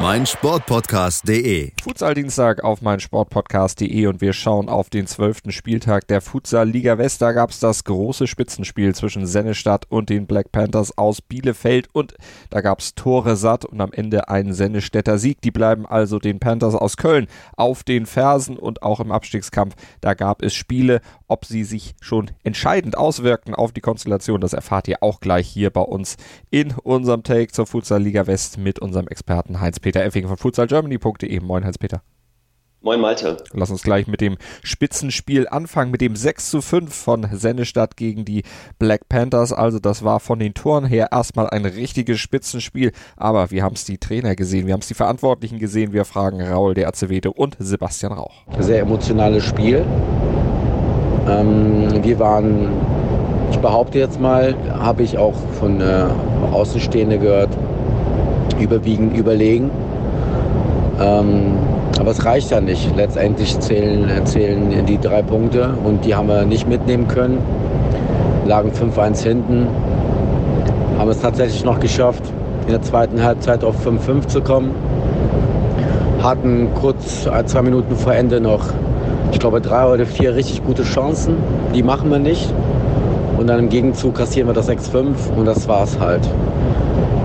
mein Sportpodcast.de. Futsal-Dienstag auf mein Sportpodcast.de und wir schauen auf den zwölften Spieltag der Futsal Liga West. Da gab es das große Spitzenspiel zwischen Sennestadt und den Black Panthers aus Bielefeld und da gab es Tore satt und am Ende einen Sennestädter Sieg. Die bleiben also den Panthers aus Köln auf den Fersen und auch im Abstiegskampf. Da gab es Spiele, ob sie sich schon entscheidend auswirkten auf die Konstellation. Das erfahrt ihr auch gleich hier bei uns in unserem Take zur Futsal Liga West mit unserem Experten Heinz Peter Effing von futsalgermany.de. Moin, Hans-Peter. Moin Malte. Lass uns gleich mit dem Spitzenspiel anfangen, mit dem 6 zu 5 von Sennestadt gegen die Black Panthers. Also das war von den Toren her erstmal ein richtiges Spitzenspiel, aber wir haben es die Trainer gesehen, wir haben es die Verantwortlichen gesehen. Wir fragen Raul de Acevedo und Sebastian Rauch. Sehr emotionales Spiel. Ähm, wir waren, ich behaupte jetzt mal, habe ich auch von äh, Außenstehenden gehört, überwiegend überlegen. Ähm, aber es reicht ja nicht. Letztendlich zählen, zählen die drei Punkte und die haben wir nicht mitnehmen können. Lagen 5-1 hinten. Haben es tatsächlich noch geschafft, in der zweiten Halbzeit auf 5-5 zu kommen. Hatten kurz zwei Minuten vor Ende noch, ich glaube, drei oder vier richtig gute Chancen. Die machen wir nicht. Und dann im Gegenzug kassieren wir das 6-5 und das war's halt.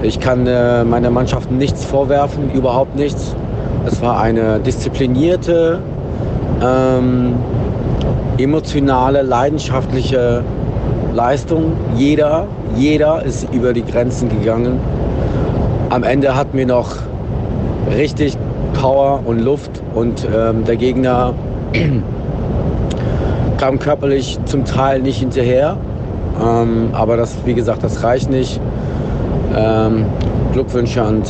Ich kann äh, meiner Mannschaft nichts vorwerfen, überhaupt nichts. Es war eine disziplinierte, ähm, emotionale, leidenschaftliche Leistung. Jeder, jeder ist über die Grenzen gegangen. Am Ende hatten wir noch richtig Power und Luft und ähm, der Gegner kam körperlich zum Teil nicht hinterher. Ähm, aber das, wie gesagt, das reicht nicht. Ähm, Glückwünsche an,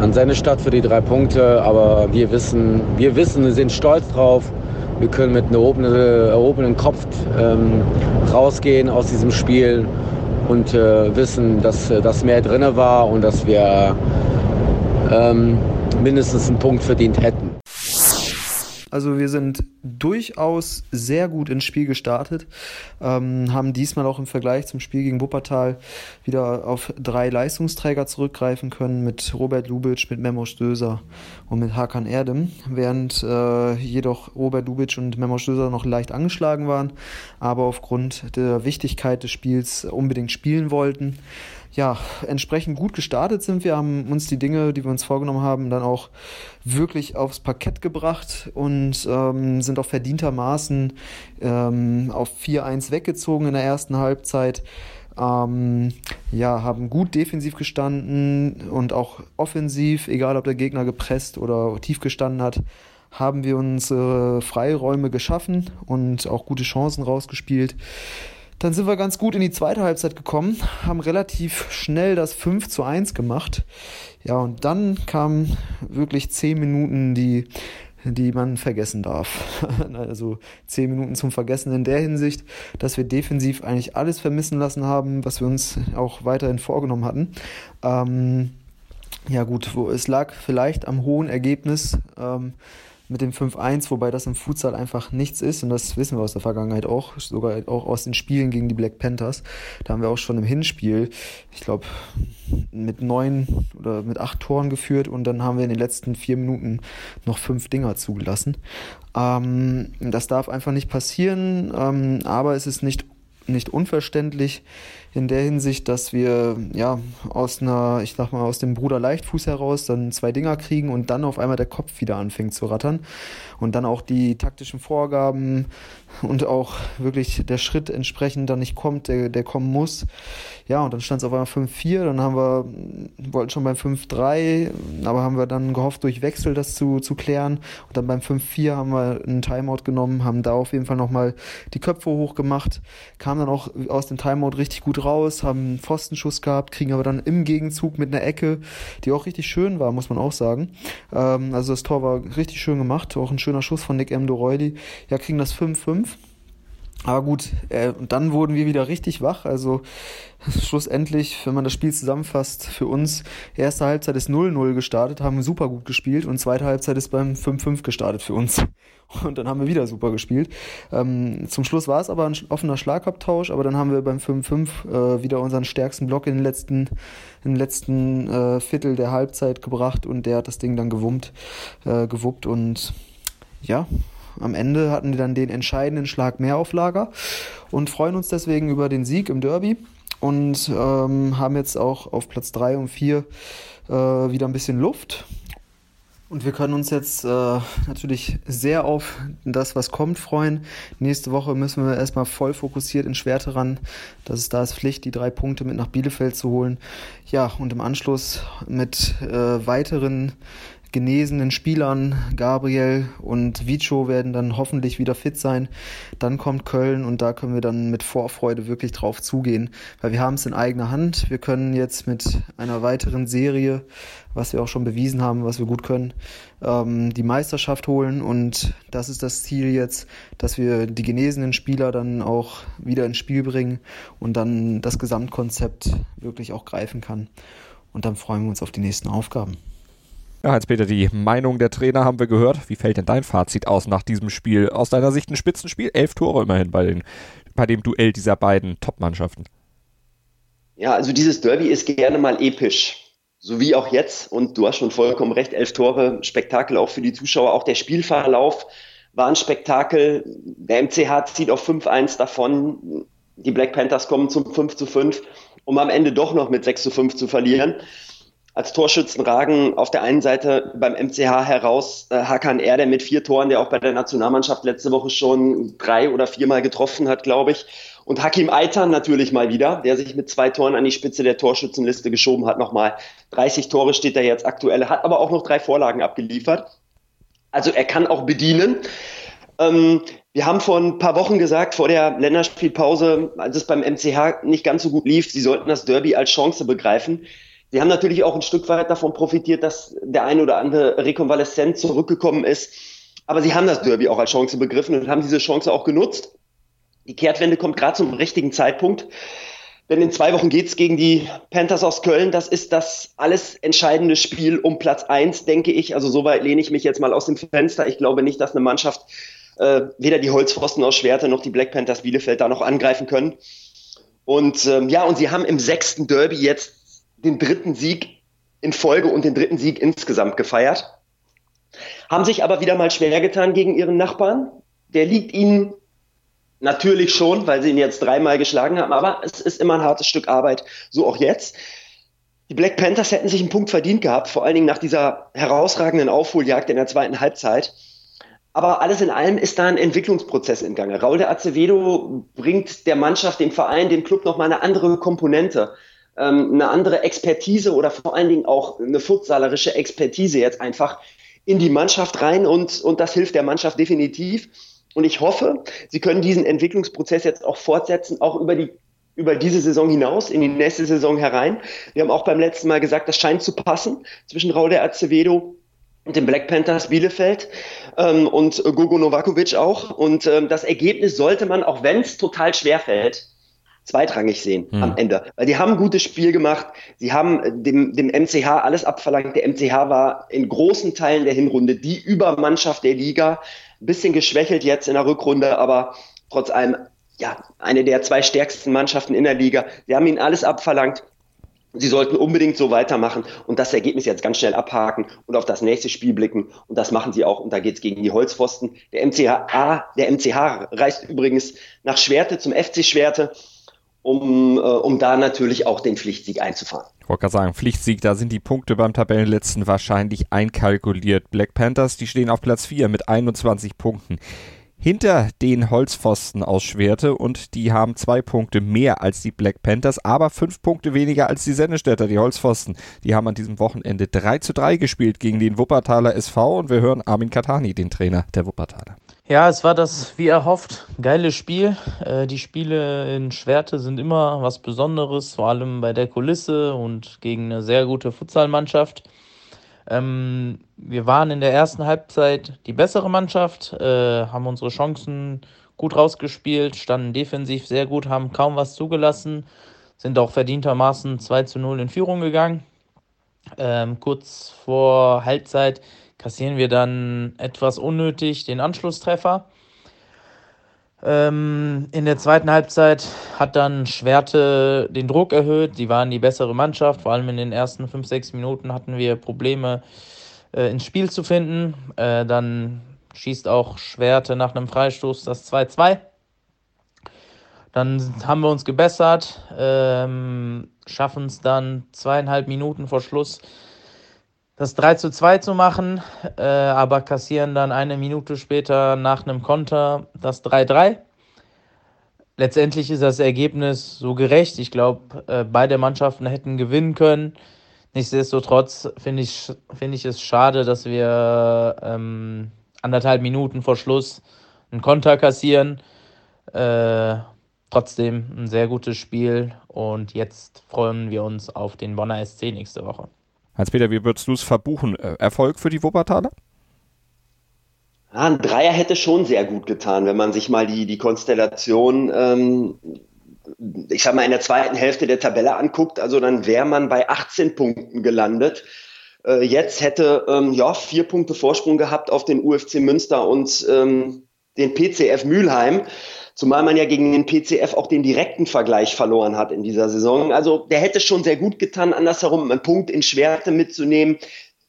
an, seine Stadt für die drei Punkte, aber wir wissen, wir wissen, wir sind stolz drauf. Wir können mit einem erhobenen, Kopf ähm, rausgehen aus diesem Spiel und äh, wissen, dass das mehr drin war und dass wir ähm, mindestens einen Punkt verdient hätten. Also wir sind durchaus sehr gut ins Spiel gestartet, ähm, haben diesmal auch im Vergleich zum Spiel gegen Wuppertal wieder auf drei Leistungsträger zurückgreifen können mit Robert Lubitsch, mit Memo Stöser und mit Hakan Erdem, während äh, jedoch Robert Lubitsch und Memo Stöser noch leicht angeschlagen waren, aber aufgrund der Wichtigkeit des Spiels unbedingt spielen wollten ja, entsprechend gut gestartet sind wir, haben uns die Dinge, die wir uns vorgenommen haben, dann auch wirklich aufs Parkett gebracht und ähm, sind auch verdientermaßen ähm, auf 4-1 weggezogen in der ersten Halbzeit. Ähm, ja, haben gut defensiv gestanden und auch offensiv, egal ob der Gegner gepresst oder tief gestanden hat, haben wir uns äh, Freiräume geschaffen und auch gute Chancen rausgespielt. Dann sind wir ganz gut in die zweite Halbzeit gekommen, haben relativ schnell das 5 zu 1 gemacht. Ja, und dann kamen wirklich 10 Minuten, die, die man vergessen darf. also 10 Minuten zum Vergessen in der Hinsicht, dass wir defensiv eigentlich alles vermissen lassen haben, was wir uns auch weiterhin vorgenommen hatten. Ähm, ja gut, wo es lag vielleicht am hohen Ergebnis. Ähm, mit dem 5-1, wobei das im Futsal einfach nichts ist und das wissen wir aus der Vergangenheit auch, sogar auch aus den Spielen gegen die Black Panthers. Da haben wir auch schon im Hinspiel, ich glaube, mit neun oder mit acht Toren geführt und dann haben wir in den letzten vier Minuten noch fünf Dinger zugelassen. Ähm, das darf einfach nicht passieren, ähm, aber es ist nicht nicht unverständlich in der Hinsicht, dass wir ja aus einer, ich sag mal, aus dem Bruder Leichtfuß heraus dann zwei Dinger kriegen und dann auf einmal der Kopf wieder anfängt zu rattern und dann auch die taktischen Vorgaben und auch wirklich der Schritt entsprechend dann nicht kommt, der, der kommen muss. Ja, und dann stand es auf einmal 5-4, dann haben wir, wollten schon beim 5-3, aber haben wir dann gehofft, durch Wechsel das zu, zu klären. Und dann beim 5-4 haben wir einen Timeout genommen, haben da auf jeden Fall nochmal die Köpfe hochgemacht, kamen dann auch aus dem Timeout richtig gut raus, haben einen Pfostenschuss gehabt, kriegen aber dann im Gegenzug mit einer Ecke, die auch richtig schön war, muss man auch sagen. Ähm, also das Tor war richtig schön gemacht, auch ein schöner Schuss von Nick M. Doreuli. Ja, kriegen das 5-5 Aber gut, äh, und dann wurden wir wieder richtig wach. Also schlussendlich, wenn man das Spiel zusammenfasst, für uns, erste Halbzeit ist 0-0 gestartet, haben super gut gespielt und zweite Halbzeit ist beim 5-5 gestartet für uns. Und dann haben wir wieder super gespielt. Ähm, zum Schluss war es aber ein offener Schlagabtausch, aber dann haben wir beim 5-5 äh, wieder unseren stärksten Block in den letzten, im letzten äh, Viertel der Halbzeit gebracht und der hat das Ding dann gewummt, äh, gewuppt und ja, am Ende hatten wir dann den entscheidenden Schlag mehr auf Lager und freuen uns deswegen über den Sieg im Derby und ähm, haben jetzt auch auf Platz 3 und 4 äh, wieder ein bisschen Luft. Und wir können uns jetzt äh, natürlich sehr auf das, was kommt, freuen. Nächste Woche müssen wir erstmal voll fokussiert in Schwerte ran. Das ist da ist Pflicht, die drei Punkte mit nach Bielefeld zu holen. Ja, und im Anschluss mit äh, weiteren genesenen Spielern, Gabriel und Vico werden dann hoffentlich wieder fit sein. Dann kommt Köln und da können wir dann mit Vorfreude wirklich drauf zugehen, weil wir haben es in eigener Hand. Wir können jetzt mit einer weiteren Serie, was wir auch schon bewiesen haben, was wir gut können, ähm, die Meisterschaft holen und das ist das Ziel jetzt, dass wir die genesenen Spieler dann auch wieder ins Spiel bringen und dann das Gesamtkonzept wirklich auch greifen kann. Und dann freuen wir uns auf die nächsten Aufgaben. Ja, Heinz-Peter, die Meinung der Trainer haben wir gehört. Wie fällt denn dein Fazit aus nach diesem Spiel? Aus deiner Sicht ein Spitzenspiel? Elf Tore immerhin bei, den, bei dem Duell dieser beiden Top-Mannschaften. Ja, also dieses Derby ist gerne mal episch. So wie auch jetzt. Und du hast schon vollkommen recht, elf Tore, Spektakel auch für die Zuschauer. Auch der Spielverlauf war ein Spektakel. Der MCH zieht auf 5-1 davon. Die Black Panthers kommen zum 5 5, um am Ende doch noch mit 6 5 zu verlieren als Torschützen ragen auf der einen Seite beim MCH heraus äh, Hakan Erde mit vier Toren, der auch bei der Nationalmannschaft letzte Woche schon drei oder viermal getroffen hat, glaube ich. Und Hakim Aitan natürlich mal wieder, der sich mit zwei Toren an die Spitze der Torschützenliste geschoben hat. Nochmal 30 Tore steht er jetzt aktuell, hat aber auch noch drei Vorlagen abgeliefert. Also er kann auch bedienen. Ähm, wir haben vor ein paar Wochen gesagt, vor der Länderspielpause, als es beim MCH nicht ganz so gut lief, sie sollten das Derby als Chance begreifen. Sie haben natürlich auch ein Stück weit davon profitiert, dass der ein oder andere Rekonvaleszent zurückgekommen ist. Aber sie haben das Derby auch als Chance begriffen und haben diese Chance auch genutzt. Die Kehrtwende kommt gerade zum richtigen Zeitpunkt. Denn in zwei Wochen geht's gegen die Panthers aus Köln. Das ist das alles entscheidende Spiel um Platz eins, denke ich. Also soweit lehne ich mich jetzt mal aus dem Fenster. Ich glaube nicht, dass eine Mannschaft äh, weder die Holzpfosten aus Schwerte noch die Black Panthers Bielefeld da noch angreifen können. Und ähm, ja, und sie haben im sechsten Derby jetzt den dritten Sieg in Folge und den dritten Sieg insgesamt gefeiert. Haben sich aber wieder mal schwer getan gegen ihren Nachbarn. Der liegt ihnen natürlich schon, weil sie ihn jetzt dreimal geschlagen haben, aber es ist immer ein hartes Stück Arbeit, so auch jetzt. Die Black Panthers hätten sich einen Punkt verdient gehabt, vor allen Dingen nach dieser herausragenden Aufholjagd in der zweiten Halbzeit. Aber alles in allem ist da ein Entwicklungsprozess in Gange. Raul de Acevedo bringt der Mannschaft, dem Verein, dem Club nochmal eine andere Komponente ähm, eine andere Expertise oder vor allen Dingen auch eine futsalerische Expertise jetzt einfach in die Mannschaft rein und, und das hilft der Mannschaft definitiv. Und ich hoffe, sie können diesen Entwicklungsprozess jetzt auch fortsetzen, auch über die über diese Saison hinaus, in die nächste Saison herein. Wir haben auch beim letzten Mal gesagt, das scheint zu passen zwischen Raul de Acevedo und den Black Panthers Bielefeld ähm, und Gogo Novakovic auch. Und ähm, das Ergebnis sollte man, auch wenn es total schwer fällt, zweitrangig sehen hm. am Ende. Weil die haben ein gutes Spiel gemacht, sie haben dem, dem MCH alles abverlangt. Der MCH war in großen Teilen der Hinrunde die Übermannschaft der Liga. Ein bisschen geschwächelt jetzt in der Rückrunde, aber trotz allem ja, eine der zwei stärksten Mannschaften in der Liga. Sie haben ihnen alles abverlangt. Sie sollten unbedingt so weitermachen und das Ergebnis jetzt ganz schnell abhaken und auf das nächste Spiel blicken. Und das machen sie auch. Und da geht es gegen die Holzpfosten. Der MCH, der MCH reist übrigens nach Schwerte zum FC Schwerte um, äh, um da natürlich auch den Pflichtsieg einzufahren. Ich wollte gerade sagen, Pflichtsieg, da sind die Punkte beim Tabellenletzten wahrscheinlich einkalkuliert. Black Panthers, die stehen auf Platz 4 mit 21 Punkten hinter den Holzpfosten aus Schwerte und die haben zwei Punkte mehr als die Black Panthers, aber fünf Punkte weniger als die Sennestädter, die Holzpfosten. Die haben an diesem Wochenende 3 zu 3 gespielt gegen den Wuppertaler SV und wir hören Armin Katani, den Trainer der Wuppertaler. Ja, es war das, wie erhofft, geile Spiel. Äh, die Spiele in Schwerte sind immer was Besonderes, vor allem bei der Kulisse und gegen eine sehr gute Futsalmannschaft. Ähm, wir waren in der ersten Halbzeit die bessere Mannschaft, äh, haben unsere Chancen gut rausgespielt, standen defensiv sehr gut, haben kaum was zugelassen, sind auch verdientermaßen 2 zu 0 in Führung gegangen. Ähm, kurz vor Halbzeit kassieren wir dann etwas unnötig den Anschlusstreffer. Ähm, in der zweiten Halbzeit hat dann Schwerte den Druck erhöht. Die waren die bessere Mannschaft. Vor allem in den ersten 5, 6 Minuten hatten wir Probleme äh, ins Spiel zu finden. Äh, dann schießt auch Schwerte nach einem Freistoß das 2-2. Dann haben wir uns gebessert, ähm, schaffen es dann zweieinhalb Minuten vor Schluss das 3 zu 2 zu machen, äh, aber kassieren dann eine Minute später nach einem Konter das 3-3. Letztendlich ist das Ergebnis so gerecht. Ich glaube, äh, beide Mannschaften hätten gewinnen können. Nichtsdestotrotz finde ich, find ich es schade, dass wir ähm, anderthalb Minuten vor Schluss einen Konter kassieren. Äh, trotzdem ein sehr gutes Spiel und jetzt freuen wir uns auf den Bonner SC nächste Woche. Hans-Peter, wie würdest du es verbuchen? Äh, Erfolg für die Wuppertaler? Ja, ein Dreier hätte schon sehr gut getan, wenn man sich mal die, die Konstellation, ähm, ich sag mal, in der zweiten Hälfte der Tabelle anguckt. Also dann wäre man bei 18 Punkten gelandet. Äh, jetzt hätte ähm, ja vier Punkte Vorsprung gehabt auf den UFC Münster und ähm, den PCF Mülheim. Zumal man ja gegen den PCF auch den direkten Vergleich verloren hat in dieser Saison. Also der hätte schon sehr gut getan, andersherum einen Punkt in Schwerte mitzunehmen,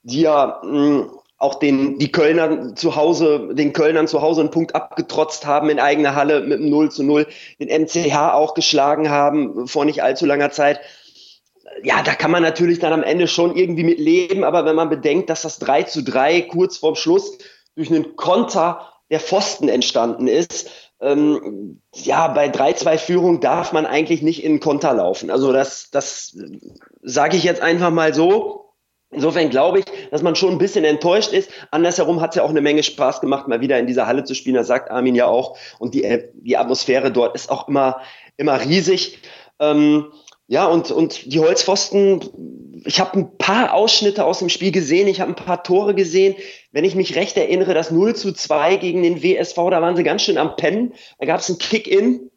die ja mh, hm, auch den, die Kölner zu Hause, den Kölnern zu Hause einen Punkt abgetrotzt haben in eigener Halle mit einem 0 zu 0, den MCH auch geschlagen haben vor nicht allzu langer Zeit. Ja, da kann man natürlich dann am Ende schon irgendwie mit leben, aber wenn man bedenkt, dass das 3 zu 3 kurz vorm Schluss durch einen Konter der Pfosten entstanden ist, ähm, ja, bei 3-2-Führung darf man eigentlich nicht in Konter laufen. Also das, das sage ich jetzt einfach mal so. Insofern glaube ich, dass man schon ein bisschen enttäuscht ist. Andersherum hat es ja auch eine Menge Spaß gemacht, mal wieder in dieser Halle zu spielen. Das sagt Armin ja auch. Und die, die Atmosphäre dort ist auch immer, immer riesig. Ähm, ja, und, und die Holzpfosten, ich habe ein paar Ausschnitte aus dem Spiel gesehen, ich habe ein paar Tore gesehen. Wenn ich mich recht erinnere, das 0 zu 2 gegen den WSV, da waren sie ganz schön am Pennen. Da gab es einen Kick-In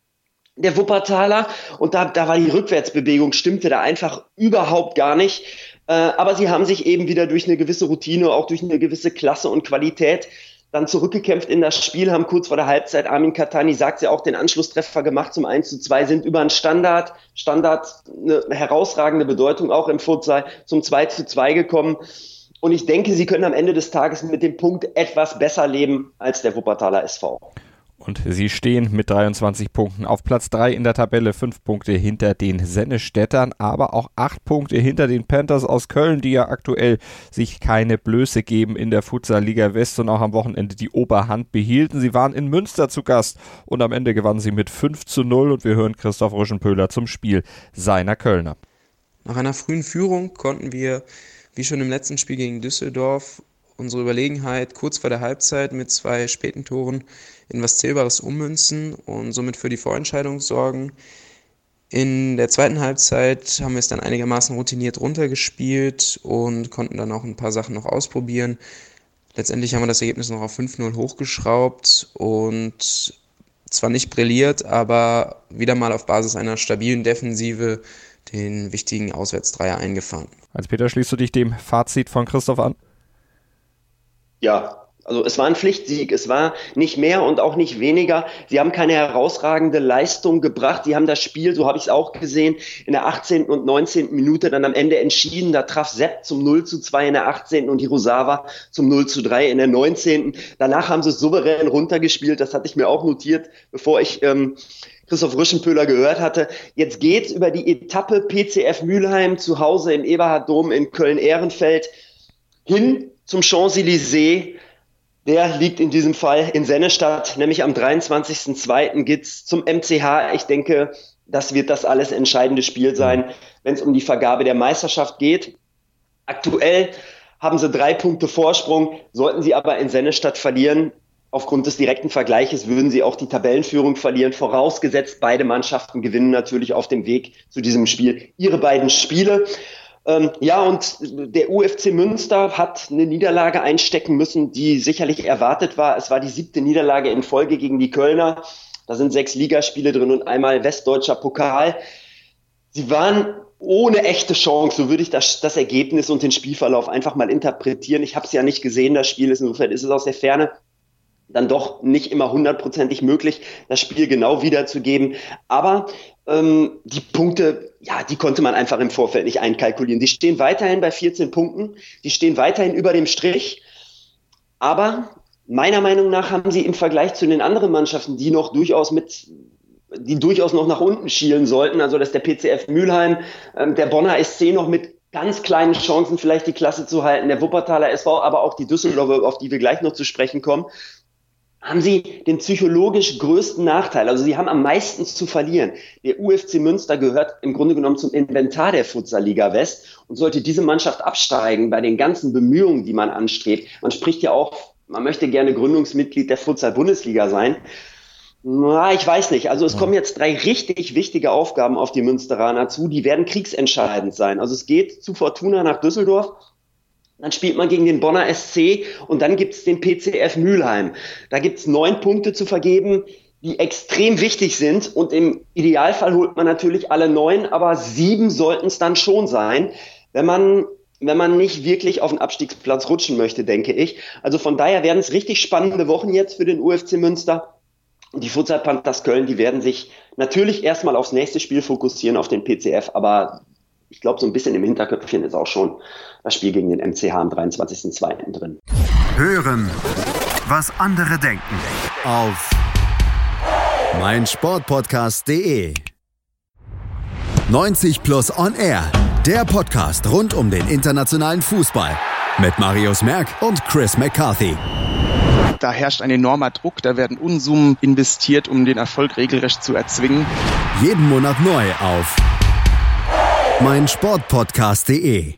der Wuppertaler und da, da war die Rückwärtsbewegung, stimmte da einfach überhaupt gar nicht. Äh, aber sie haben sich eben wieder durch eine gewisse Routine, auch durch eine gewisse Klasse und Qualität dann zurückgekämpft in das Spiel, haben kurz vor der Halbzeit, Armin Katani sagt ja auch, den Anschlusstreffer gemacht zum 1 zu 2, sind über einen Standard, Standard eine herausragende Bedeutung auch im Futsal zum 2 zu 2 gekommen. Und ich denke, sie können am Ende des Tages mit dem Punkt etwas besser leben als der Wuppertaler SV. Und sie stehen mit 23 Punkten auf Platz 3 in der Tabelle, 5 Punkte hinter den Sennestädtern, aber auch 8 Punkte hinter den Panthers aus Köln, die ja aktuell sich keine Blöße geben in der Futsal Liga West und auch am Wochenende die Oberhand behielten. Sie waren in Münster zu Gast und am Ende gewannen sie mit 5 zu 0 und wir hören Christoph Ruschenpöhler zum Spiel seiner Kölner. Nach einer frühen Führung konnten wir, wie schon im letzten Spiel gegen Düsseldorf, unsere Überlegenheit kurz vor der Halbzeit mit zwei späten Toren in was Zählbares ummünzen und somit für die Vorentscheidung sorgen. In der zweiten Halbzeit haben wir es dann einigermaßen routiniert runtergespielt und konnten dann auch ein paar Sachen noch ausprobieren. Letztendlich haben wir das Ergebnis noch auf 5-0 hochgeschraubt und zwar nicht brilliert, aber wieder mal auf Basis einer stabilen Defensive den wichtigen Auswärtsdreier eingefahren. Als Peter schließt du dich dem Fazit von Christoph an? Ja, also es war ein Pflichtsieg, es war nicht mehr und auch nicht weniger. Sie haben keine herausragende Leistung gebracht. Sie haben das Spiel, so habe ich es auch gesehen, in der 18. und 19. Minute dann am Ende entschieden. Da traf Sepp zum 0 zu 2 in der 18. und Hirosawa zum 0 zu 3 in der 19. Danach haben sie souverän runtergespielt. Das hatte ich mir auch notiert, bevor ich ähm, Christoph Rüschenpöhler gehört hatte. Jetzt geht's über die Etappe PCF Mülheim zu Hause im Eberhard Dom in Köln-Ehrenfeld hin zum Champs-Élysées der liegt in diesem Fall in Sennestadt, nämlich am 23.02. geht's zum MCH. Ich denke, das wird das alles entscheidende Spiel sein, wenn es um die Vergabe der Meisterschaft geht. Aktuell haben sie drei Punkte Vorsprung. Sollten sie aber in Sennestadt verlieren, aufgrund des direkten Vergleiches würden sie auch die Tabellenführung verlieren, vorausgesetzt beide Mannschaften gewinnen natürlich auf dem Weg zu diesem Spiel ihre beiden Spiele. Ähm, ja, und der UFC Münster hat eine Niederlage einstecken müssen, die sicherlich erwartet war. Es war die siebte Niederlage in Folge gegen die Kölner. Da sind sechs Ligaspiele drin und einmal westdeutscher Pokal. Sie waren ohne echte Chance, so würde ich das, das Ergebnis und den Spielverlauf einfach mal interpretieren. Ich habe es ja nicht gesehen, das Spiel ist insofern ist es aus der Ferne dann doch nicht immer hundertprozentig möglich, das Spiel genau wiederzugeben. Aber ähm, die Punkte, ja, die konnte man einfach im Vorfeld nicht einkalkulieren. Die stehen weiterhin bei 14 Punkten, die stehen weiterhin über dem Strich. Aber meiner Meinung nach haben sie im Vergleich zu den anderen Mannschaften, die noch durchaus mit die durchaus noch nach unten schielen sollten, also dass der PCF Mülheim, ähm, der Bonner SC noch mit ganz kleinen Chancen vielleicht die Klasse zu halten, der Wuppertaler SV, aber auch die Düsseldorfer, auf die wir gleich noch zu sprechen kommen, haben sie den psychologisch größten Nachteil. Also sie haben am meisten zu verlieren. Der UFC Münster gehört im Grunde genommen zum Inventar der Futsal-Liga West und sollte diese Mannschaft absteigen bei den ganzen Bemühungen, die man anstrebt. Man spricht ja auch, man möchte gerne Gründungsmitglied der Futsal-Bundesliga sein. Na, ich weiß nicht. Also es kommen jetzt drei richtig wichtige Aufgaben auf die Münsteraner zu. Die werden kriegsentscheidend sein. Also es geht zu Fortuna nach Düsseldorf dann spielt man gegen den Bonner SC und dann gibt es den PCF Mülheim. Da gibt es neun Punkte zu vergeben, die extrem wichtig sind. Und im Idealfall holt man natürlich alle neun, aber sieben sollten es dann schon sein, wenn man wenn man nicht wirklich auf den Abstiegsplatz rutschen möchte, denke ich. Also von daher werden es richtig spannende Wochen jetzt für den UFC Münster. Die Futsal Panthers Köln, die werden sich natürlich erstmal aufs nächste Spiel fokussieren, auf den PCF, aber ich glaube, so ein bisschen im Hinterköpfchen ist auch schon das Spiel gegen den MCH am 23.02. drin. Hören, was andere denken. Auf meinsportpodcast.de. 90 Plus On Air. Der Podcast rund um den internationalen Fußball. Mit Marius Merck und Chris McCarthy. Da herrscht ein enormer Druck, da werden Unsummen investiert, um den Erfolg regelrecht zu erzwingen. Jeden Monat neu auf mein Sportpodcast.de.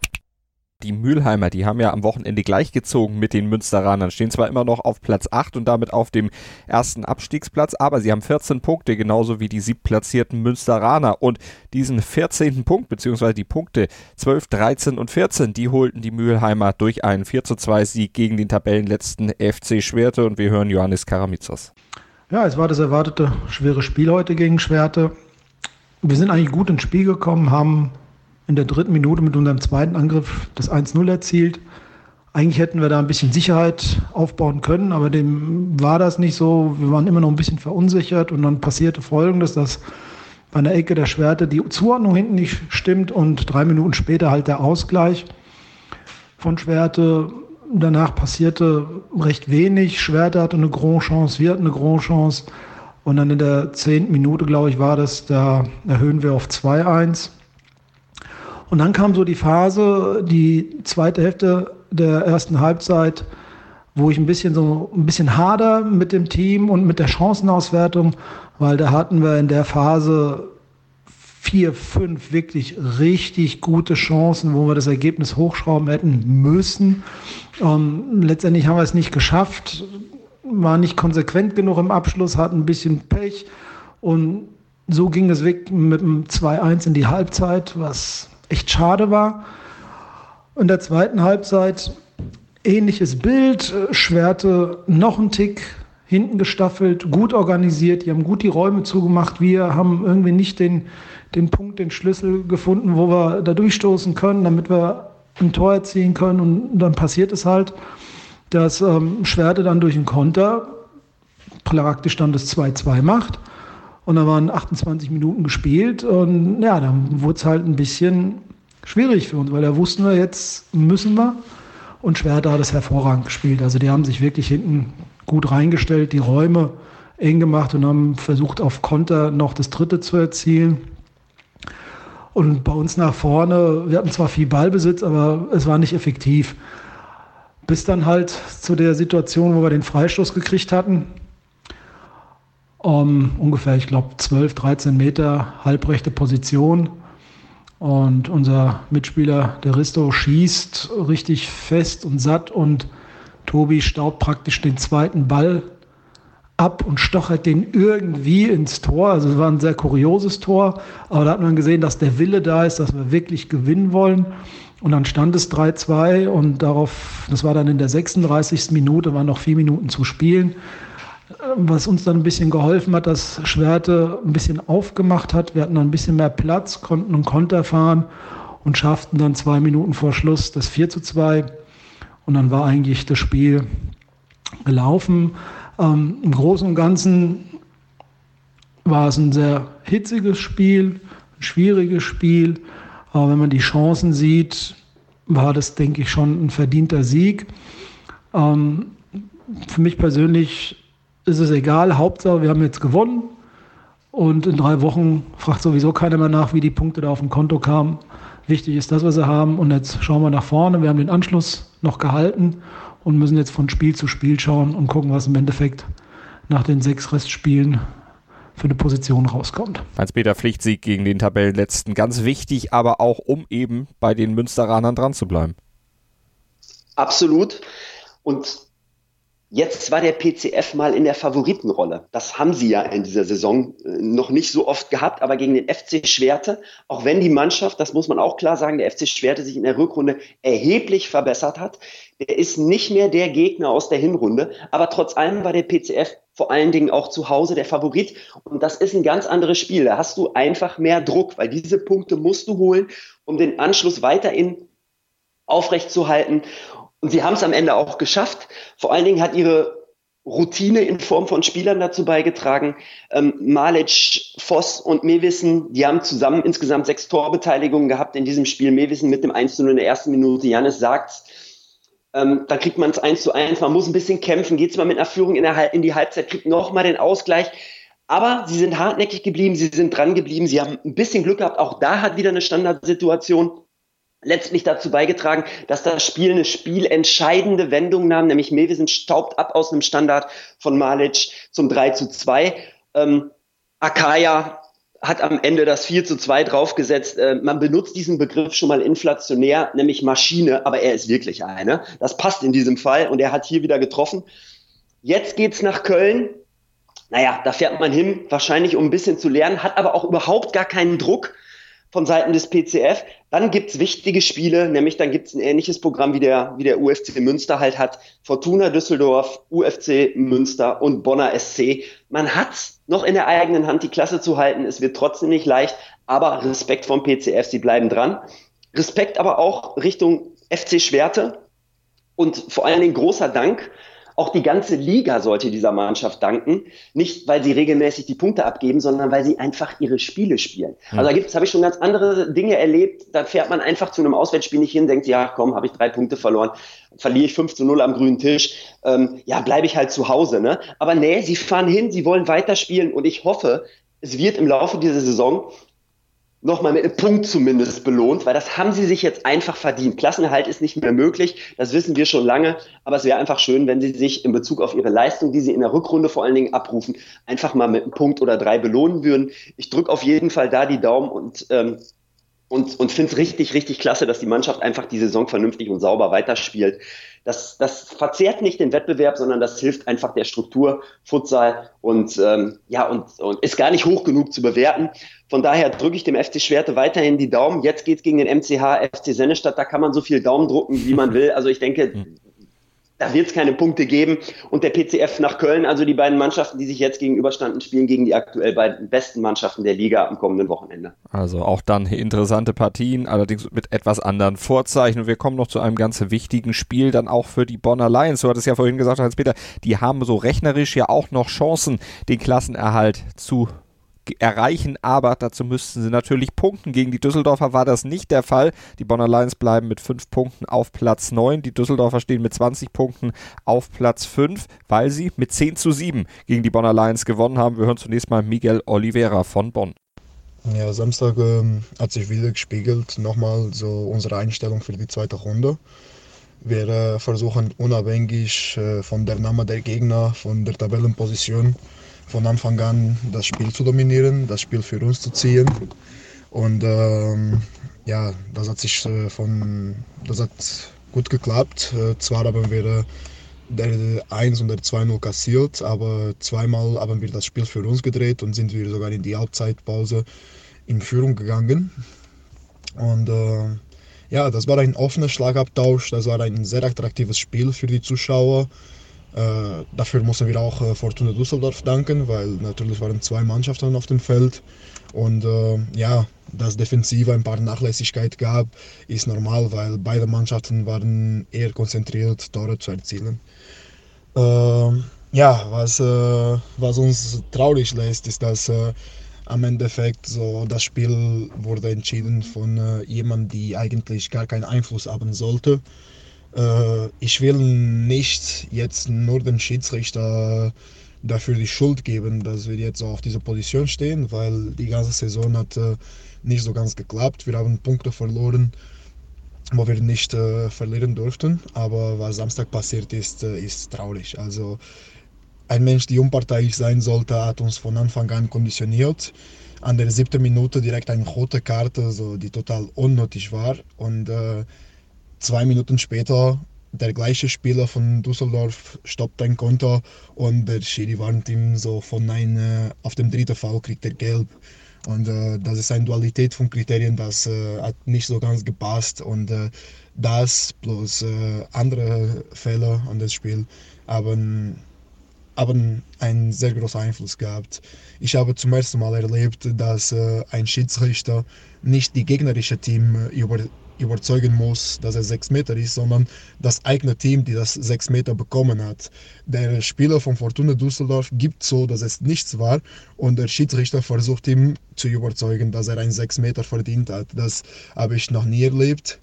Die Mülheimer, die haben ja am Wochenende gleichgezogen mit den Münsteranern, stehen zwar immer noch auf Platz 8 und damit auf dem ersten Abstiegsplatz, aber sie haben 14 Punkte, genauso wie die siebtplatzierten Münsteraner. Und diesen 14. Punkt, beziehungsweise die Punkte 12, 13 und 14, die holten die Mülheimer durch einen 4 zu 2 Sieg gegen den Tabellenletzten FC Schwerte. Und wir hören Johannes Karamitsos. Ja, es war das erwartete schwere Spiel heute gegen Schwerte. Wir sind eigentlich gut ins Spiel gekommen, haben in der dritten Minute mit unserem zweiten Angriff das 1-0 erzielt. Eigentlich hätten wir da ein bisschen Sicherheit aufbauen können, aber dem war das nicht so. Wir waren immer noch ein bisschen verunsichert und dann passierte Folgendes, dass bei einer Ecke der Schwerte die Zuordnung hinten nicht stimmt und drei Minuten später halt der Ausgleich von Schwerte. Danach passierte recht wenig. Schwerte hatte eine Grand Chance, wir hatten eine Grand Chance. Und dann in der zehnten Minute, glaube ich, war das, da erhöhen wir auf 2-1. Und dann kam so die Phase, die zweite Hälfte der ersten Halbzeit, wo ich ein bisschen so ein bisschen hader mit dem Team und mit der Chancenauswertung, weil da hatten wir in der Phase vier, fünf wirklich richtig gute Chancen, wo wir das Ergebnis hochschrauben hätten müssen. Ähm, letztendlich haben wir es nicht geschafft, war nicht konsequent genug im Abschluss, hatten ein bisschen Pech und so ging es weg mit dem 2-1 in die Halbzeit, was echt schade war. In der zweiten Halbzeit ähnliches Bild, Schwerte noch ein Tick hinten gestaffelt, gut organisiert, die haben gut die Räume zugemacht. Wir haben irgendwie nicht den, den Punkt, den Schlüssel gefunden, wo wir da durchstoßen können, damit wir ein Tor erzielen können. Und dann passiert es halt, dass ähm, Schwerte dann durch einen Konter praktisch dann das 2-2 macht. Und da waren 28 Minuten gespielt und ja, dann wurde es halt ein bisschen schwierig für uns, weil da wussten wir, jetzt müssen wir. Und Schwerter hat es hervorragend gespielt. Also die haben sich wirklich hinten gut reingestellt, die Räume eng gemacht und haben versucht, auf Konter noch das dritte zu erzielen. Und bei uns nach vorne, wir hatten zwar viel Ballbesitz, aber es war nicht effektiv. Bis dann halt zu der Situation, wo wir den Freistoß gekriegt hatten um ungefähr, ich glaube, 12, 13 Meter halbrechte Position. Und unser Mitspieler, der Risto, schießt richtig fest und satt und Tobi staubt praktisch den zweiten Ball ab und stochert den irgendwie ins Tor. Also es war ein sehr kurioses Tor, aber da hat man gesehen, dass der Wille da ist, dass wir wirklich gewinnen wollen. Und dann stand es 3-2 und darauf, das war dann in der 36. Minute, waren noch vier Minuten zu spielen. Was uns dann ein bisschen geholfen hat, dass Schwerte ein bisschen aufgemacht hat. Wir hatten dann ein bisschen mehr Platz, konnten einen Konter fahren und schafften dann zwei Minuten vor Schluss das 4 zu 2. Und dann war eigentlich das Spiel gelaufen. Ähm, Im Großen und Ganzen war es ein sehr hitziges Spiel, ein schwieriges Spiel. Aber wenn man die Chancen sieht, war das, denke ich, schon ein verdienter Sieg. Ähm, für mich persönlich ist es egal. Hauptsache, wir haben jetzt gewonnen. Und in drei Wochen fragt sowieso keiner mehr nach, wie die Punkte da auf dem Konto kamen. Wichtig ist das, was wir haben. Und jetzt schauen wir nach vorne. Wir haben den Anschluss noch gehalten und müssen jetzt von Spiel zu Spiel schauen und gucken, was im Endeffekt nach den sechs Restspielen für eine Position rauskommt. Heinz-Peter Pflichtsieg gegen den Tabellenletzten. Ganz wichtig, aber auch um eben bei den Münsteranern dran zu bleiben. Absolut. Und Jetzt war der PCF mal in der Favoritenrolle. Das haben sie ja in dieser Saison äh, noch nicht so oft gehabt, aber gegen den FC Schwerte, auch wenn die Mannschaft, das muss man auch klar sagen, der FC Schwerte sich in der Rückrunde erheblich verbessert hat. Der ist nicht mehr der Gegner aus der Hinrunde, aber trotz allem war der PCF vor allen Dingen auch zu Hause der Favorit. Und das ist ein ganz anderes Spiel. Da hast du einfach mehr Druck, weil diese Punkte musst du holen, um den Anschluss weiterhin aufrechtzuerhalten. Und sie haben es am Ende auch geschafft. Vor allen Dingen hat ihre Routine in Form von Spielern dazu beigetragen. Ähm, Malic, Voss und Mewissen, die haben zusammen insgesamt sechs Torbeteiligungen gehabt in diesem Spiel. Mewissen mit dem 1 0 in der ersten Minute. Janis sagt, ähm, dann kriegt man es 1 zu 1. Man muss ein bisschen kämpfen. Geht mal mit einer Führung in, der, in die Halbzeit, kriegt nochmal den Ausgleich. Aber sie sind hartnäckig geblieben, sie sind dran geblieben, sie haben ein bisschen Glück gehabt. Auch da hat wieder eine Standardsituation letztlich dazu beigetragen, dass das Spiel eine spielentscheidende Wendung nahm, nämlich Mevisen staubt ab aus einem Standard von Malic zum 3 zu 2. Ähm, Akaya hat am Ende das 4 zu 2 draufgesetzt. Äh, man benutzt diesen Begriff schon mal inflationär, nämlich Maschine, aber er ist wirklich eine. Das passt in diesem Fall und er hat hier wieder getroffen. Jetzt geht's nach Köln. Naja, da fährt man hin, wahrscheinlich um ein bisschen zu lernen, hat aber auch überhaupt gar keinen Druck von Seiten des PCF. Dann gibt's wichtige Spiele, nämlich dann gibt's ein ähnliches Programm wie der, wie der UFC Münster halt hat. Fortuna Düsseldorf, UFC Münster und Bonner SC. Man hat's noch in der eigenen Hand, die Klasse zu halten. Es wird trotzdem nicht leicht, aber Respekt vom PCF, sie bleiben dran. Respekt aber auch Richtung FC Schwerte und vor allen Dingen großer Dank auch die ganze Liga sollte dieser Mannschaft danken. Nicht, weil sie regelmäßig die Punkte abgeben, sondern weil sie einfach ihre Spiele spielen. Mhm. Also da gibt's, habe ich schon ganz andere Dinge erlebt. Da fährt man einfach zu einem Auswärtsspiel nicht hin, denkt, ja, komm, habe ich drei Punkte verloren, verliere ich 5 zu 0 am grünen Tisch. Ähm, ja, bleibe ich halt zu Hause. Ne? Aber nee, sie fahren hin, sie wollen weiterspielen und ich hoffe, es wird im Laufe dieser Saison nochmal mit einem Punkt zumindest belohnt, weil das haben sie sich jetzt einfach verdient. Klassenerhalt ist nicht mehr möglich, das wissen wir schon lange, aber es wäre einfach schön, wenn sie sich in Bezug auf ihre Leistung, die sie in der Rückrunde vor allen Dingen abrufen, einfach mal mit einem Punkt oder drei belohnen würden. Ich drücke auf jeden Fall da die Daumen und ähm, und, und finde es richtig, richtig klasse, dass die Mannschaft einfach die Saison vernünftig und sauber weiterspielt. Das, das verzehrt nicht den Wettbewerb, sondern das hilft einfach der Struktur Futsal und ähm, ja und, und ist gar nicht hoch genug zu bewerten. Von daher drücke ich dem FC Schwerte weiterhin die Daumen. Jetzt geht's gegen den MCH FC Sennestadt. Da kann man so viel Daumen drucken, wie man will. Also ich denke. Da wird es keine Punkte geben. Und der PCF nach Köln, also die beiden Mannschaften, die sich jetzt gegenüberstanden, spielen gegen die aktuell beiden besten Mannschaften der Liga am kommenden Wochenende. Also auch dann interessante Partien, allerdings mit etwas anderen Vorzeichen. Und wir kommen noch zu einem ganz wichtigen Spiel, dann auch für die Bonner Lions. Du hattest ja vorhin gesagt, Hans-Peter, die haben so rechnerisch ja auch noch Chancen, den Klassenerhalt zu erreichen, aber dazu müssten sie natürlich punkten. Gegen die Düsseldorfer war das nicht der Fall. Die Bonner Lions bleiben mit 5 Punkten auf Platz 9. Die Düsseldorfer stehen mit 20 Punkten auf Platz 5, weil sie mit 10 zu 7 gegen die Bonner Lions gewonnen haben. Wir hören zunächst mal Miguel Oliveira von Bonn. Ja, Samstag ähm, hat sich wieder gespiegelt, nochmal so unsere Einstellung für die zweite Runde. Wir äh, versuchen unabhängig äh, von der Name der Gegner, von der Tabellenposition, von Anfang an das Spiel zu dominieren, das Spiel für uns zu ziehen. Und ähm, ja, das hat sich äh, von, das hat gut geklappt. Äh, zwar haben wir der 1 und der 2-0 kassiert, aber zweimal haben wir das Spiel für uns gedreht und sind wir sogar in die Halbzeitpause in Führung gegangen. Und äh, ja, das war ein offener Schlagabtausch, das war ein sehr attraktives Spiel für die Zuschauer. Äh, dafür müssen wir auch äh, Fortuna Düsseldorf danken, weil natürlich waren zwei Mannschaften auf dem Feld. Und äh, ja, dass Defensive ein paar Nachlässigkeit gab, ist normal, weil beide Mannschaften waren eher konzentriert, Tore zu erzielen. Äh, ja, was, was uns traurig lässt, ist, dass am Endeffekt so das Spiel wurde entschieden von äh, jemandem, die eigentlich gar keinen Einfluss haben sollte. Äh, ich will nicht jetzt nur den Schiedsrichter dafür die Schuld geben, dass wir jetzt auf dieser Position stehen, weil die ganze Saison hat äh, nicht so ganz geklappt. Wir haben Punkte verloren, wo wir nicht äh, verlieren durften. Aber was Samstag passiert ist, äh, ist traurig. Also ein Mensch, der unparteiisch sein sollte, hat uns von Anfang an konditioniert. An der siebten Minute direkt eine rote Karte, so, die total unnötig war. Und äh, zwei Minuten später der gleiche Spieler von Düsseldorf stoppt ein Konto und der Schiri warnt ihm so von nein, äh, auf dem dritten Fall kriegt er gelb. Und äh, das ist eine Dualität von Kriterien, das äh, hat nicht so ganz gepasst. Und äh, das plus äh, andere Fälle an das Spiel haben, haben einen sehr großen Einfluss gehabt. Ich habe zum ersten Mal erlebt, dass äh, ein Schiedsrichter nicht die gegnerische Team über überzeugen muss, dass er sechs Meter ist, sondern das eigene Team, die das sechs Meter bekommen hat. Der Spieler von Fortuna Düsseldorf gibt so, dass es nichts war und der Schiedsrichter versucht ihm zu überzeugen, dass er ein sechs Meter verdient hat. Das habe ich noch nie erlebt.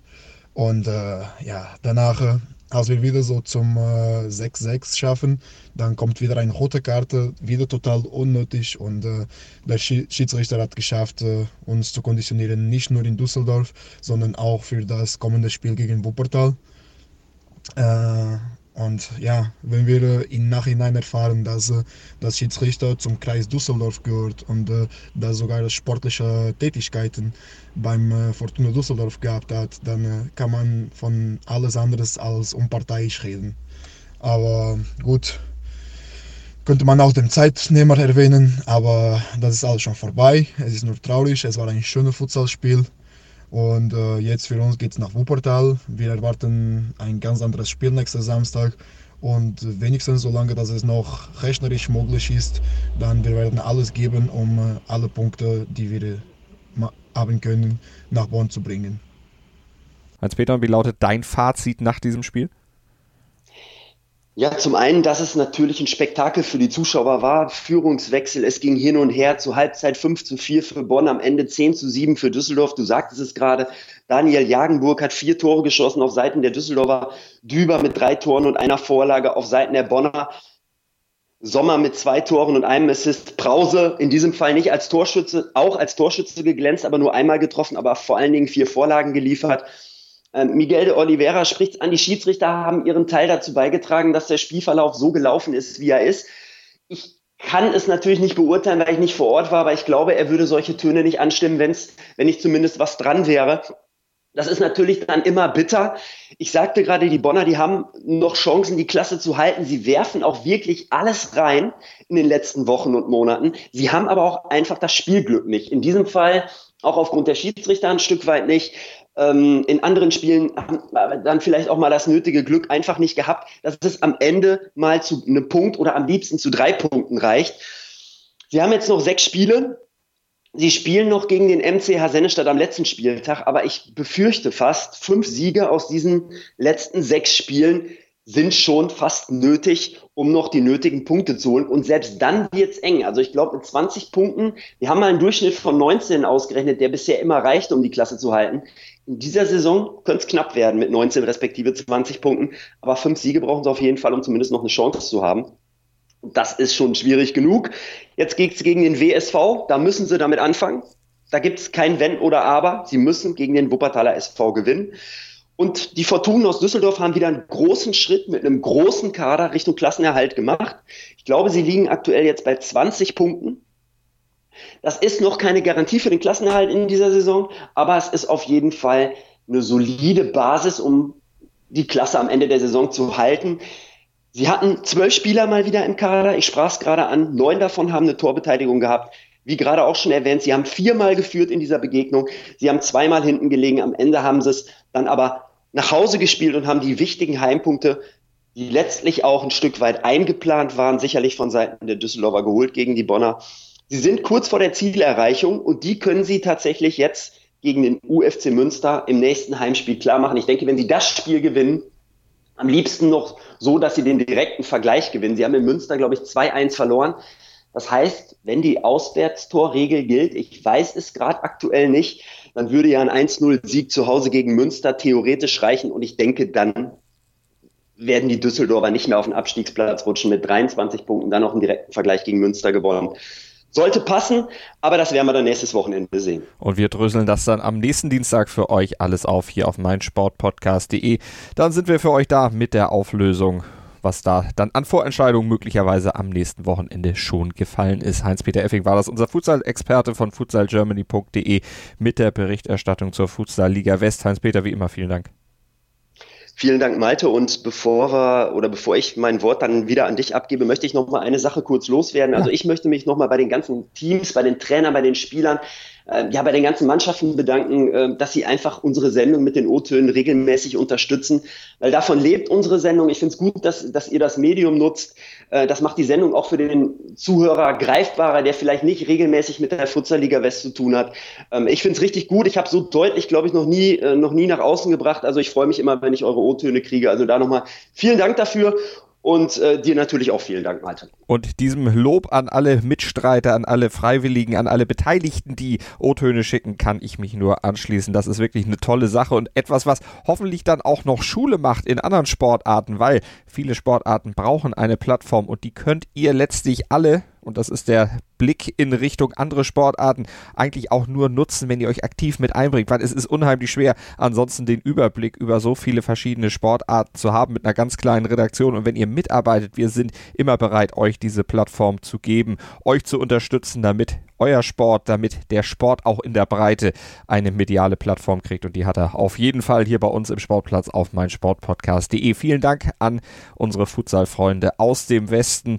Und äh, ja, danach äh, als wir wieder so zum äh, 6-6 schaffen, dann kommt wieder eine rote Karte, wieder total unnötig und äh, der Schiedsrichter hat geschafft, äh, uns zu konditionieren, nicht nur in Düsseldorf, sondern auch für das kommende Spiel gegen Wuppertal. Und ja, wenn wir äh, im Nachhinein erfahren, dass äh, das Schiedsrichter zum Kreis Düsseldorf gehört und äh, dass sogar sportliche Tätigkeiten beim äh, Fortuna Düsseldorf gehabt hat, dann äh, kann man von alles anderes als unparteiisch reden. Aber gut, könnte man auch den Zeitnehmer erwähnen, aber das ist alles schon vorbei. Es ist nur traurig, es war ein schönes Futsalspiel. Und äh, jetzt für uns geht es nach Wuppertal. Wir erwarten ein ganz anderes Spiel nächsten Samstag. Und wenigstens solange dass es noch rechnerisch möglich ist, dann wir werden alles geben, um äh, alle Punkte, die wir haben können, nach Bonn zu bringen. Hans-Peter, wie lautet dein Fazit nach diesem Spiel? Ja, zum einen, dass es natürlich ein Spektakel für die Zuschauer war. Führungswechsel, es ging hin und her. Zur Halbzeit 5 zu 4 für Bonn, am Ende 10 zu 7 für Düsseldorf. Du sagtest es gerade. Daniel Jagenburg hat vier Tore geschossen auf Seiten der Düsseldorfer. Düber mit drei Toren und einer Vorlage auf Seiten der Bonner. Sommer mit zwei Toren und einem Assist. Brause in diesem Fall nicht als Torschütze, auch als Torschütze geglänzt, aber nur einmal getroffen, aber vor allen Dingen vier Vorlagen geliefert. Ähm, Miguel de Oliveira spricht an, die Schiedsrichter haben ihren Teil dazu beigetragen, dass der Spielverlauf so gelaufen ist, wie er ist. Ich kann es natürlich nicht beurteilen, weil ich nicht vor Ort war, aber ich glaube, er würde solche Töne nicht anstimmen, wenn's, wenn nicht zumindest was dran wäre. Das ist natürlich dann immer bitter. Ich sagte gerade, die Bonner, die haben noch Chancen, die Klasse zu halten. Sie werfen auch wirklich alles rein in den letzten Wochen und Monaten. Sie haben aber auch einfach das Spielglück nicht. In diesem Fall auch aufgrund der Schiedsrichter ein Stück weit nicht ähm, in anderen Spielen haben dann vielleicht auch mal das nötige Glück einfach nicht gehabt, dass es am Ende mal zu einem Punkt oder am liebsten zu drei Punkten reicht. Sie haben jetzt noch sechs Spiele. Sie spielen noch gegen den MCH Sennestadt am letzten Spieltag, aber ich befürchte fast, fünf Siege aus diesen letzten sechs Spielen sind schon fast nötig, um noch die nötigen Punkte zu holen. Und selbst dann wird's eng. Also ich glaube, mit 20 Punkten, wir haben mal einen Durchschnitt von 19 ausgerechnet, der bisher immer reicht, um die Klasse zu halten. In dieser Saison könnte es knapp werden mit 19 respektive 20 Punkten. Aber fünf Siege brauchen sie auf jeden Fall, um zumindest noch eine Chance zu haben. Das ist schon schwierig genug. Jetzt geht's gegen den WSV. Da müssen sie damit anfangen. Da gibt's kein Wenn oder Aber. Sie müssen gegen den Wuppertaler SV gewinnen. Und die Fortunen aus Düsseldorf haben wieder einen großen Schritt mit einem großen Kader Richtung Klassenerhalt gemacht. Ich glaube, sie liegen aktuell jetzt bei 20 Punkten. Das ist noch keine Garantie für den Klassenerhalt in dieser Saison, aber es ist auf jeden Fall eine solide Basis, um die Klasse am Ende der Saison zu halten. Sie hatten zwölf Spieler mal wieder im Kader. Ich sprach es gerade an. Neun davon haben eine Torbeteiligung gehabt. Wie gerade auch schon erwähnt, sie haben viermal geführt in dieser Begegnung. Sie haben zweimal hinten gelegen. Am Ende haben sie es dann aber nach Hause gespielt und haben die wichtigen Heimpunkte, die letztlich auch ein Stück weit eingeplant waren, sicherlich von Seiten der Düsseldorfer geholt gegen die Bonner. Sie sind kurz vor der Zielerreichung und die können sie tatsächlich jetzt gegen den UFC Münster im nächsten Heimspiel klar machen. Ich denke, wenn sie das Spiel gewinnen, am liebsten noch so, dass sie den direkten Vergleich gewinnen. Sie haben in Münster, glaube ich, 2-1 verloren. Das heißt, wenn die Auswärtstorregel gilt, ich weiß es gerade aktuell nicht, dann würde ja ein 1-0-Sieg zu Hause gegen Münster theoretisch reichen. Und ich denke, dann werden die Düsseldorfer nicht mehr auf den Abstiegsplatz rutschen mit 23 Punkten, dann noch einen direkten Vergleich gegen Münster gewonnen. Sollte passen, aber das werden wir dann nächstes Wochenende sehen. Und wir dröseln das dann am nächsten Dienstag für euch alles auf hier auf meinsportpodcast.de. Dann sind wir für euch da mit der Auflösung, was da dann an Vorentscheidungen möglicherweise am nächsten Wochenende schon gefallen ist. Heinz-Peter Effing war das unser Futsal-Experte von futsalgermany.de mit der Berichterstattung zur Futsal-Liga West. Heinz-Peter, wie immer, vielen Dank. Vielen Dank, Malte. Und bevor wir oder bevor ich mein Wort dann wieder an dich abgebe, möchte ich noch mal eine Sache kurz loswerden. Also ich möchte mich noch mal bei den ganzen Teams, bei den Trainern, bei den Spielern ja, bei den ganzen Mannschaften bedanken, äh, dass sie einfach unsere Sendung mit den O-Tönen regelmäßig unterstützen, weil davon lebt unsere Sendung. Ich finde es gut, dass, dass ihr das Medium nutzt. Äh, das macht die Sendung auch für den Zuhörer greifbarer, der vielleicht nicht regelmäßig mit der Futsalliga West zu tun hat. Ähm, ich finde es richtig gut. Ich habe so deutlich, glaube ich, noch nie, äh, noch nie nach außen gebracht. Also ich freue mich immer, wenn ich eure O-Töne kriege. Also da nochmal vielen Dank dafür. Und äh, dir natürlich auch vielen Dank, Malte. Und diesem Lob an alle Mitstreiter, an alle Freiwilligen, an alle Beteiligten, die O-Töne schicken, kann ich mich nur anschließen. Das ist wirklich eine tolle Sache und etwas, was hoffentlich dann auch noch Schule macht in anderen Sportarten, weil viele Sportarten brauchen eine Plattform und die könnt ihr letztlich alle und das ist der Blick in Richtung andere Sportarten, eigentlich auch nur nutzen, wenn ihr euch aktiv mit einbringt, weil es ist unheimlich schwer, ansonsten den Überblick über so viele verschiedene Sportarten zu haben mit einer ganz kleinen Redaktion. Und wenn ihr mitarbeitet, wir sind immer bereit, euch diese Plattform zu geben, euch zu unterstützen, damit euer Sport, damit der Sport auch in der Breite eine mediale Plattform kriegt. Und die hat er auf jeden Fall hier bei uns im Sportplatz auf meinsportpodcast.de. Vielen Dank an unsere Futsal-Freunde aus dem Westen.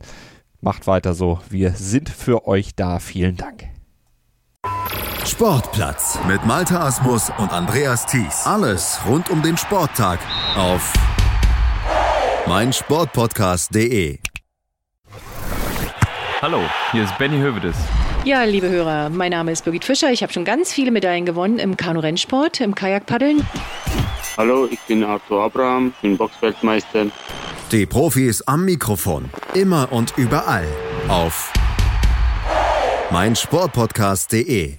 Macht weiter so. Wir sind für euch da. Vielen Dank. Sportplatz mit Malta Asmus und Andreas Thies. Alles rund um den Sporttag auf meinsportpodcast.de. Hallo, hier ist Benny Hövedes. Ja, liebe Hörer, mein Name ist Birgit Fischer. Ich habe schon ganz viele Medaillen gewonnen im Kanu-Rennsport, im Kajakpaddeln. Hallo, ich bin Arthur Abraham, bin Boxweltmeister. Die Profis am Mikrofon. Immer und überall. Auf meinsportpodcast.de